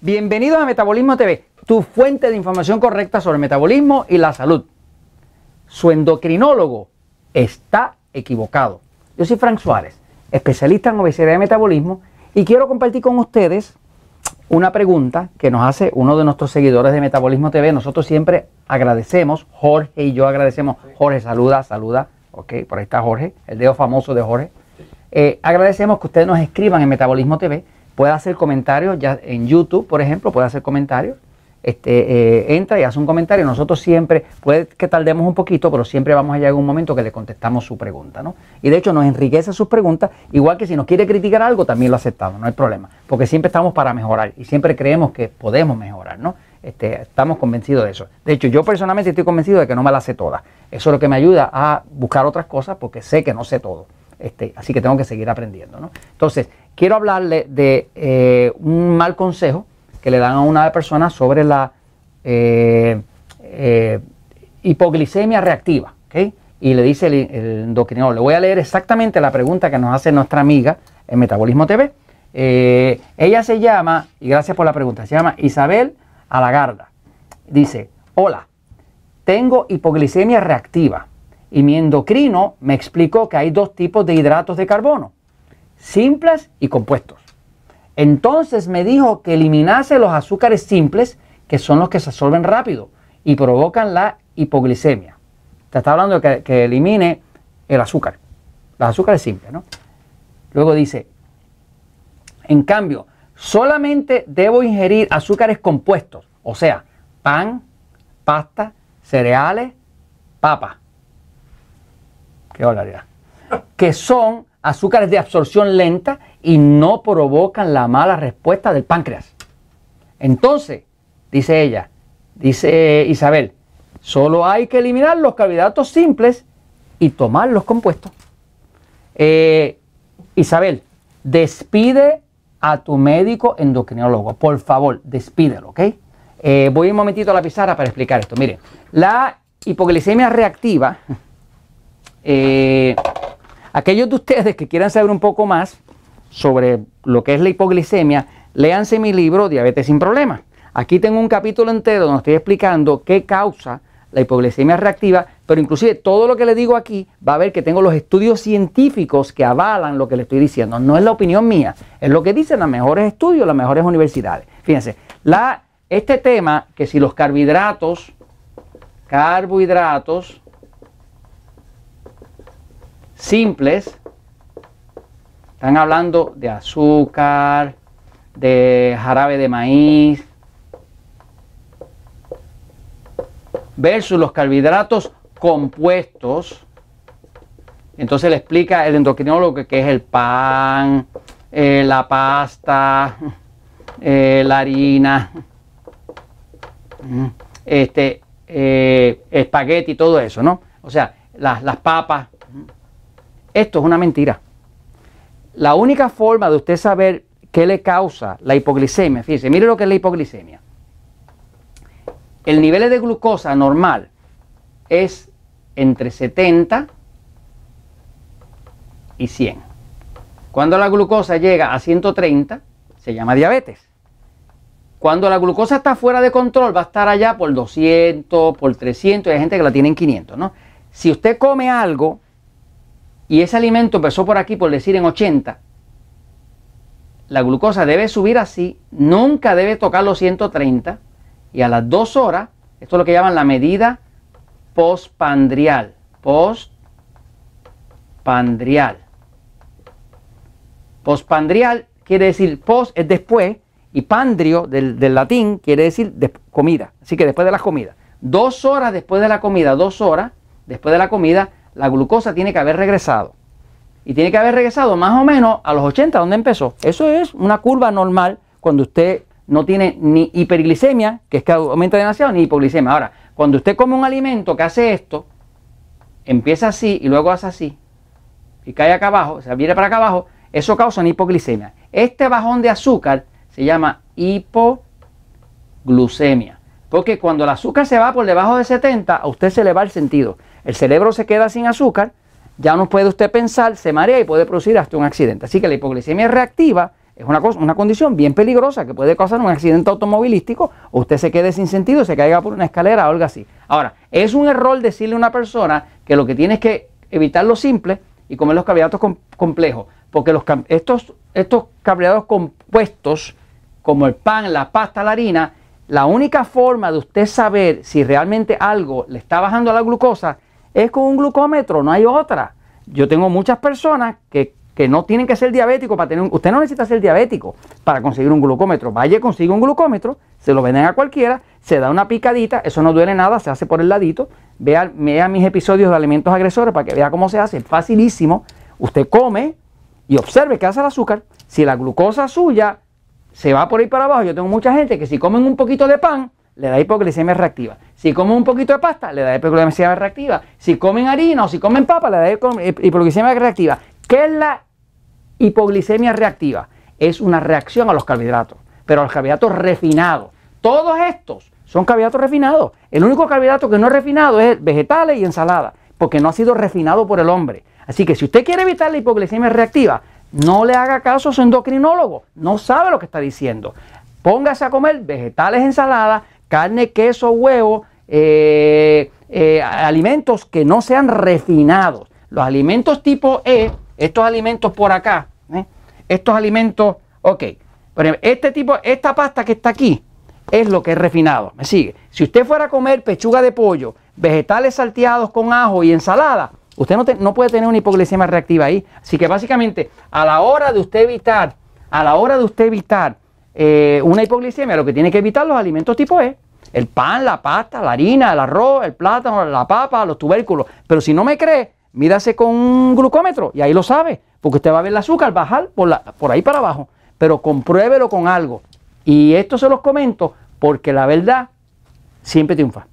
Bienvenidos a Metabolismo TV, tu fuente de información correcta sobre el metabolismo y la salud. Su endocrinólogo está equivocado. Yo soy Frank Suárez, especialista en obesidad y metabolismo, y quiero compartir con ustedes una pregunta que nos hace uno de nuestros seguidores de Metabolismo TV. Nosotros siempre agradecemos, Jorge y yo agradecemos. Jorge, saluda, saluda. Ok, por ahí está Jorge, el dedo famoso de Jorge. Eh, agradecemos que ustedes nos escriban en Metabolismo TV. Puede hacer comentarios ya en YouTube, por ejemplo, puede hacer comentarios. Este, eh, entra y hace un comentario. Nosotros siempre, puede que tardemos un poquito, pero siempre vamos a llegar a un momento que le contestamos su pregunta. ¿no? Y de hecho nos enriquece sus preguntas, igual que si nos quiere criticar algo, también lo aceptamos, no hay problema, porque siempre estamos para mejorar y siempre creemos que podemos mejorar. ¿no? Este, estamos convencidos de eso. De hecho, yo personalmente estoy convencido de que no me la sé toda. Eso es lo que me ayuda a buscar otras cosas porque sé que no sé todo. Este, así que tengo que seguir aprendiendo. ¿no? Entonces, quiero hablarle de eh, un mal consejo que le dan a una persona sobre la eh, eh, hipoglicemia reactiva. Y le dice el, el, endocrinólogo, le voy a leer exactamente la pregunta que nos hace nuestra amiga en Metabolismo TV. Ella se llama, y gracias por la pregunta, se llama Isabel Alagarda. Dice, hola, tengo hipoglicemia reactiva y mi endocrino me explicó que hay dos tipos de hidratos de carbono, simples y compuestos. Entonces me dijo que eliminase los azúcares simples, que son los que se absorben rápido y provocan la hipoglicemia. Te está hablando de que, elimine el azúcar, los azúcares simples, ¿no? Luego dice, en cambio, solamente debo ingerir azúcares compuestos, o sea, pan, pasta, cereales, papa. Qué barbaridad. Que son azúcares de absorción lenta y no provocan la mala respuesta del páncreas. Entonces, dice ella, dice Isabel, solo hay que eliminar los carbohidratos simples y tomar los compuestos. Eh, Isabel, despide a tu médico endocrinólogo, por favor, despídelo, ¿ok? Eh, voy un momentito a la pizarra para explicar esto. Miren, la hipoglicemia reactiva, eh, aquellos de ustedes que quieran saber un poco más sobre lo que es la hipoglicemia, léanse mi libro Diabetes sin Problemas. Aquí tengo un capítulo entero donde estoy explicando qué causa la hipoglicemia reactiva, pero inclusive todo lo que le digo aquí va a ver que tengo los estudios científicos que avalan lo que le estoy diciendo. No es la opinión mía, es lo que dicen los mejores estudios, las mejores universidades. Fíjense, este tema que si los carbohidratos, carbohidratos simples, están hablando de azúcar, de jarabe de maíz, versus los carbohidratos compuestos. Entonces le explica el endocrinólogo que es el pan, eh, la pasta, eh, la harina, este, eh, espagueti, todo eso, ¿no? O sea, las, las papas. Esto es una mentira. La única forma de usted saber qué le causa la hipoglicemia, fíjese, mire lo que es la hipoglicemia el nivel de glucosa normal es entre 70 y 100. Cuando la glucosa llega a 130, se llama diabetes. Cuando la glucosa está fuera de control, va a estar allá por 200, por 300, y hay gente que la tiene en 500, ¿no? Si usted come algo y ese alimento empezó por aquí, por decir en 80, la glucosa debe subir así, nunca debe tocar los 130, y a las dos horas, esto es lo que llaman la medida postpandrial. Postpandrial. Postpandrial quiere decir post es después y pandrio del, latín quiere decir comida. Así que después de la comida. Dos horas después de la comida, dos horas después de la comida, la glucosa tiene que haber regresado. Y tiene que haber regresado más o menos a los 80 donde empezó. Eso es una curva normal cuando usted no tiene ni hiperglicemia, que es que aumenta demasiado, ni hipoglicemia. Ahora, cuando usted come un alimento que hace esto, empieza así y luego hace así, y cae acá abajo, o sea, viene para acá abajo, eso causa una hipoglicemia. Este bajón de azúcar se llama hipoglucemia. Porque cuando el azúcar se va por debajo de 70, a usted se le va el sentido. El cerebro se queda sin azúcar, ya no puede usted pensar, se marea y puede producir hasta un accidente. Así que la hipoglicemia reactiva es una, una condición bien peligrosa que puede causar un accidente automovilístico o usted se quede sin sentido, se caiga por una escalera o algo así. Ahora, es un error decirle a una persona que lo que tiene es que evitar lo simple y comer los carbohidratos complejos, porque estos, estos compuestos, como el pan, la pasta, la harina, la única forma de usted saber si realmente algo le está bajando la glucosa es con un glucómetro, no hay otra. Yo tengo muchas personas que que no tienen que ser diabéticos para tener un, usted no necesita ser diabético para conseguir un glucómetro. Vaya, consigue un glucómetro, se lo venden a cualquiera, se da una picadita, eso no duele nada, se hace por el ladito. Vea, vea mis episodios de alimentos agresores para que vea cómo se hace, facilísimo. Usted come y observe qué hace el azúcar. Si la glucosa suya se va por ahí para abajo, yo tengo mucha gente que si comen un poquito de pan, le da hipoglicemia reactiva. Si comen un poquito de pasta, le da hipoglicemia reactiva. Si comen harina o si comen papa, le da hipoglicemia reactiva. ¿Qué es la Hipoglicemia reactiva es una reacción a los carbohidratos, pero a los carbohidratos refinados. Todos estos son carbohidratos refinados. El único carbohidrato que no es refinado es vegetales y ensalada, porque no ha sido refinado por el hombre. Así que si usted quiere evitar la hipoglicemia reactiva, no le haga caso a su endocrinólogo, no sabe lo que está diciendo. Póngase a comer vegetales, ensalada, carne, queso, huevo, eh, eh, alimentos que no sean refinados. Los alimentos tipo E estos alimentos por acá, ¿eh? estos alimentos, ok, ejemplo, este tipo, esta pasta que está aquí es lo que es refinado, me sigue. Si usted fuera a comer pechuga de pollo, vegetales salteados con ajo y ensalada, usted no, no puede tener una hipoglicemia reactiva ahí. Así que básicamente, a la hora de usted evitar, a la hora de usted evitar eh, una hipoglicemia, lo que tiene que evitar los alimentos tipo E. El pan, la pasta, la harina, el arroz, el plátano, la papa, los tubérculos. Pero si no me cree, Mírase con un glucómetro y ahí lo sabe, porque usted va a ver el azúcar bajar por, la, por ahí para abajo, pero compruébelo con algo. Y esto se los comento porque la verdad siempre triunfa.